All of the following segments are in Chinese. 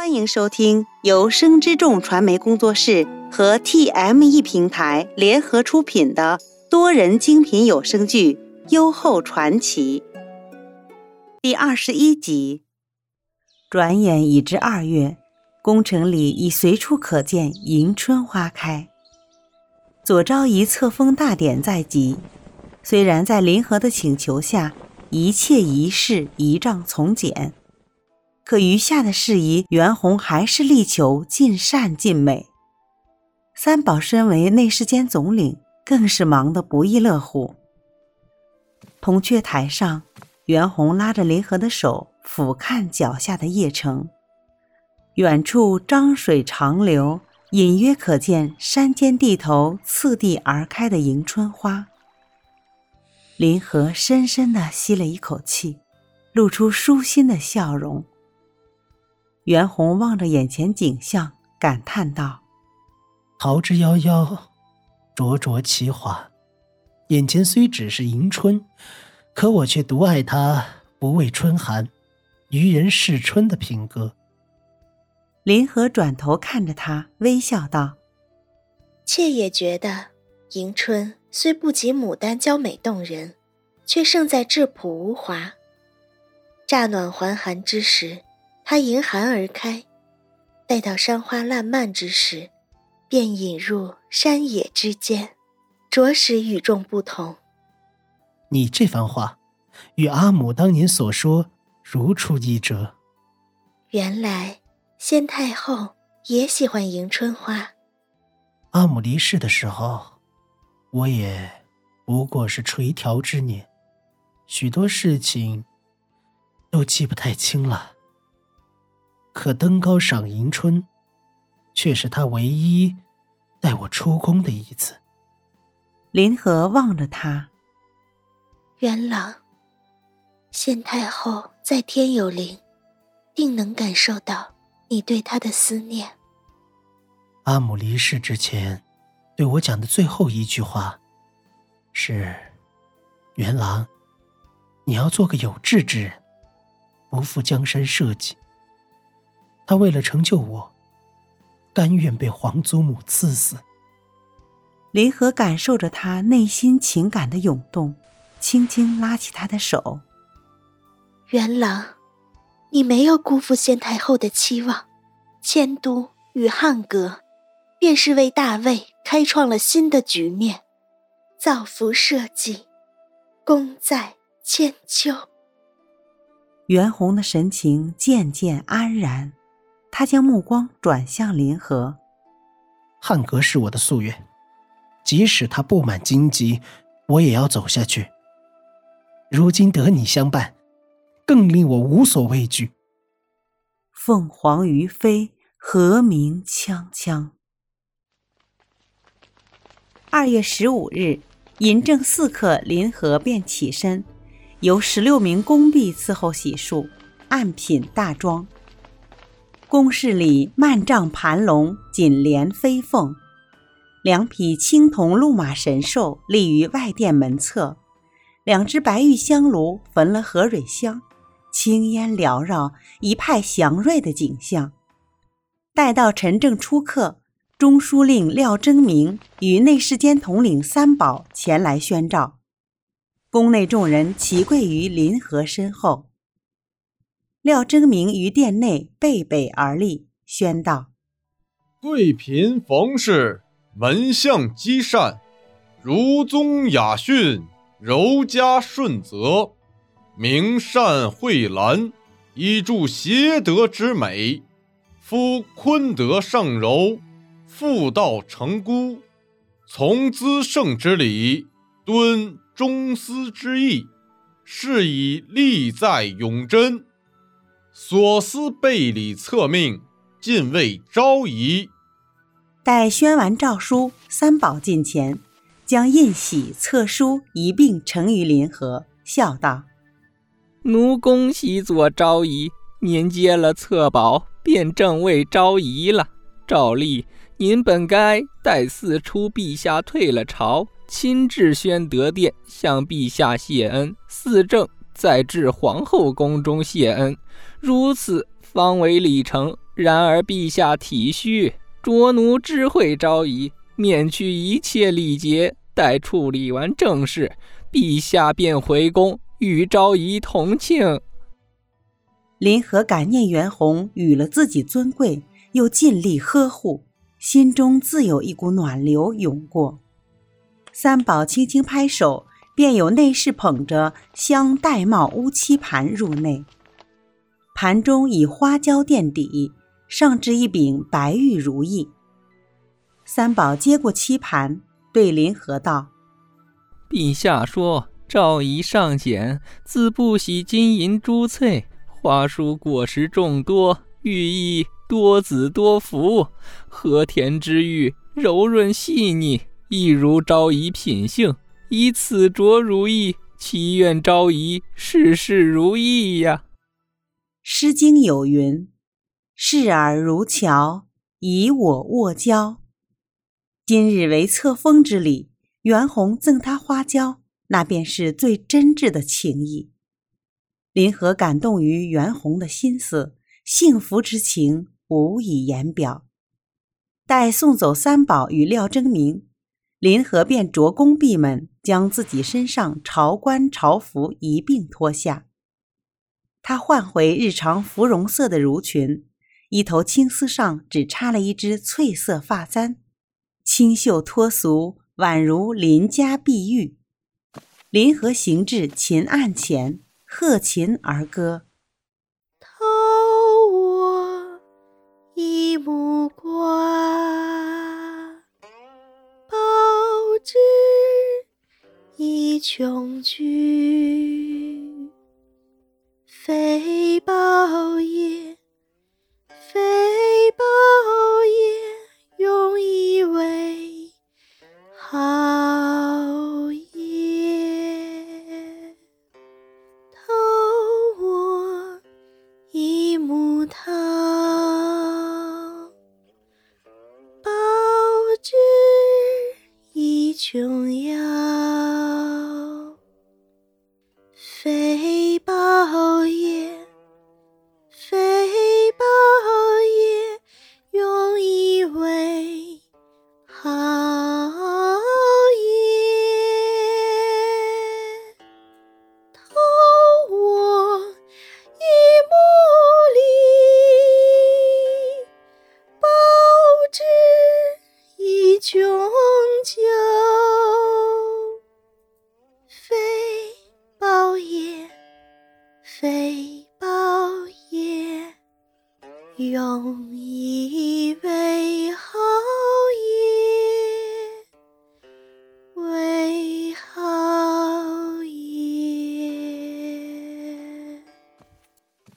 欢迎收听由生之众传媒工作室和 TME 平台联合出品的多人精品有声剧《优厚传奇》第二十一集。转眼已至二月，宫城里已随处可见迎春花开。左昭仪册封大典在即，虽然在林和的请求下，一切仪式仪仗从简。可余下的事宜，袁弘还是力求尽善尽美。三宝身为内侍监总领，更是忙得不亦乐乎。铜雀台上，袁弘拉着林和的手，俯瞰脚下的邺城。远处漳水长流，隐约可见山间地头次第而开的迎春花。林和深深地吸了一口气，露出舒心的笑容。袁弘望着眼前景象，感叹道：“桃之夭夭，灼灼其华。眼前虽只是迎春，可我却独爱它不畏春寒，愚人是春的品格。”林和转头看着他，微笑道：“妾也觉得，迎春虽不及牡丹娇美动人，却胜在质朴无华。乍暖还寒之时。”它迎寒而开，待到山花烂漫之时，便引入山野之间，着实与众不同。你这番话，与阿母当年所说如出一辙。原来先太后也喜欢迎春花。阿母离世的时候，我也不过是垂髫之年，许多事情都记不太清了。可登高赏迎春，却是他唯一带我出宫的一次。林和望着他，元朗，县太后在天有灵，定能感受到你对她的思念。阿母离世之前，对我讲的最后一句话，是：元朗，你要做个有志之人，不负江山社稷。他为了成就我，甘愿被皇祖母赐死。林和感受着他内心情感的涌动，轻轻拉起他的手。元朗，你没有辜负先太后的期望，迁都与汉阁，便是为大魏开创了新的局面，造福社稷，功在千秋。袁弘的神情渐渐安然。他将目光转向林和，汉格是我的夙愿，即使他布满荆棘，我也要走下去。如今得你相伴，更令我无所畏惧。凤凰于飞，和鸣锵锵。二月十五日，寅正四刻，林河便起身，由十六名宫婢伺候洗漱，按品大妆。宫室里幔帐盘龙，锦帘飞凤，两匹青铜鹿马神兽立于外殿门侧，两只白玉香炉焚了和蕊香，青烟缭绕，一派祥瑞的景象。待到陈正出客，中书令廖征明与内侍监统领三宝前来宣召，宫内众人齐跪于林和身后。廖征明于殿内背北而立，宣道：“贵嫔冯氏，门相积善，儒宗雅训，柔嘉顺泽，明善惠兰，以助协德之美。夫坤德上柔，妇道成孤，从资圣之礼，敦忠思之义，是以利在永贞。”所思备礼册命，进位昭仪。待宣完诏书，三宝近前，将印玺册书一并呈于林和，笑道：“奴恭喜左昭仪，您接了册宝，便正位昭仪了。照例，您本该待四出陛下退了朝，亲至宣德殿向陛下谢恩。四正。再至皇后宫中谢恩，如此方为礼成，然而陛下体恤，卓奴知会昭仪，免去一切礼节。待处理完正事，陛下便回宫与昭仪同庆。林和感念袁弘与了自己尊贵，又尽力呵护，心中自有一股暖流涌过。三宝轻轻拍手，便有内侍捧着镶玳瑁乌漆盘入内，盘中以花椒垫底，上置一柄白玉如意。三宝接过漆盘。对林和道：“陛下说，赵仪尚简，自不喜金银珠翠，花蔬果实众多，寓意多子多福。和田之玉，柔润细腻，一如昭仪品性。以此着如意，祈愿昭仪事事如意呀。”《诗经》有云：“视尔如桥，以我握交。”今日为册封之礼，袁弘赠他花椒，那便是最真挚的情谊。林和感动于袁弘的心思，幸福之情无以言表。待送走三宝与廖征明，林和便着宫闭门，将自己身上朝冠朝服一并脱下。他换回日常芙蓉色的襦裙，一头青丝上只插了一只翠色发簪。清秀脱俗，宛如邻家碧玉。临河行至秦案前，贺琴而歌：“琼琚。非宝也，非宝也。”用以为好也，偷我一木桃，报之以琼瑶，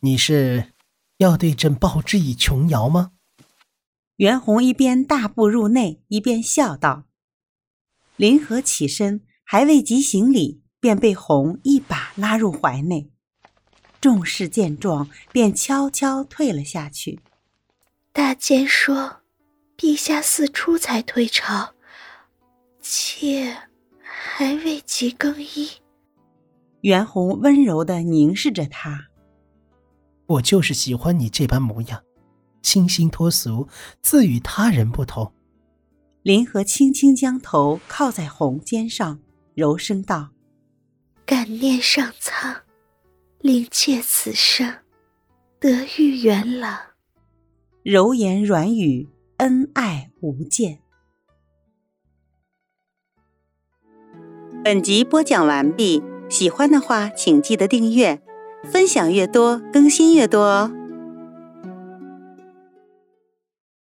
你是要对朕报之以琼瑶吗？袁弘一边大步入内，一边笑道。林和起身，还未及行礼，便被弘一把拉入怀内。众士见状，便悄悄退了下去。大监说：“陛下四出才退朝，妾还未及更衣。”袁弘温柔的凝视着他：“我就是喜欢你这般模样，清新脱俗，自与他人不同。”林和轻轻将头靠在红肩上，柔声道：“感念上苍。”灵妾此生得遇元朗，柔言软语，恩爱无间。本集播讲完毕，喜欢的话请记得订阅，分享越多更新越多哦。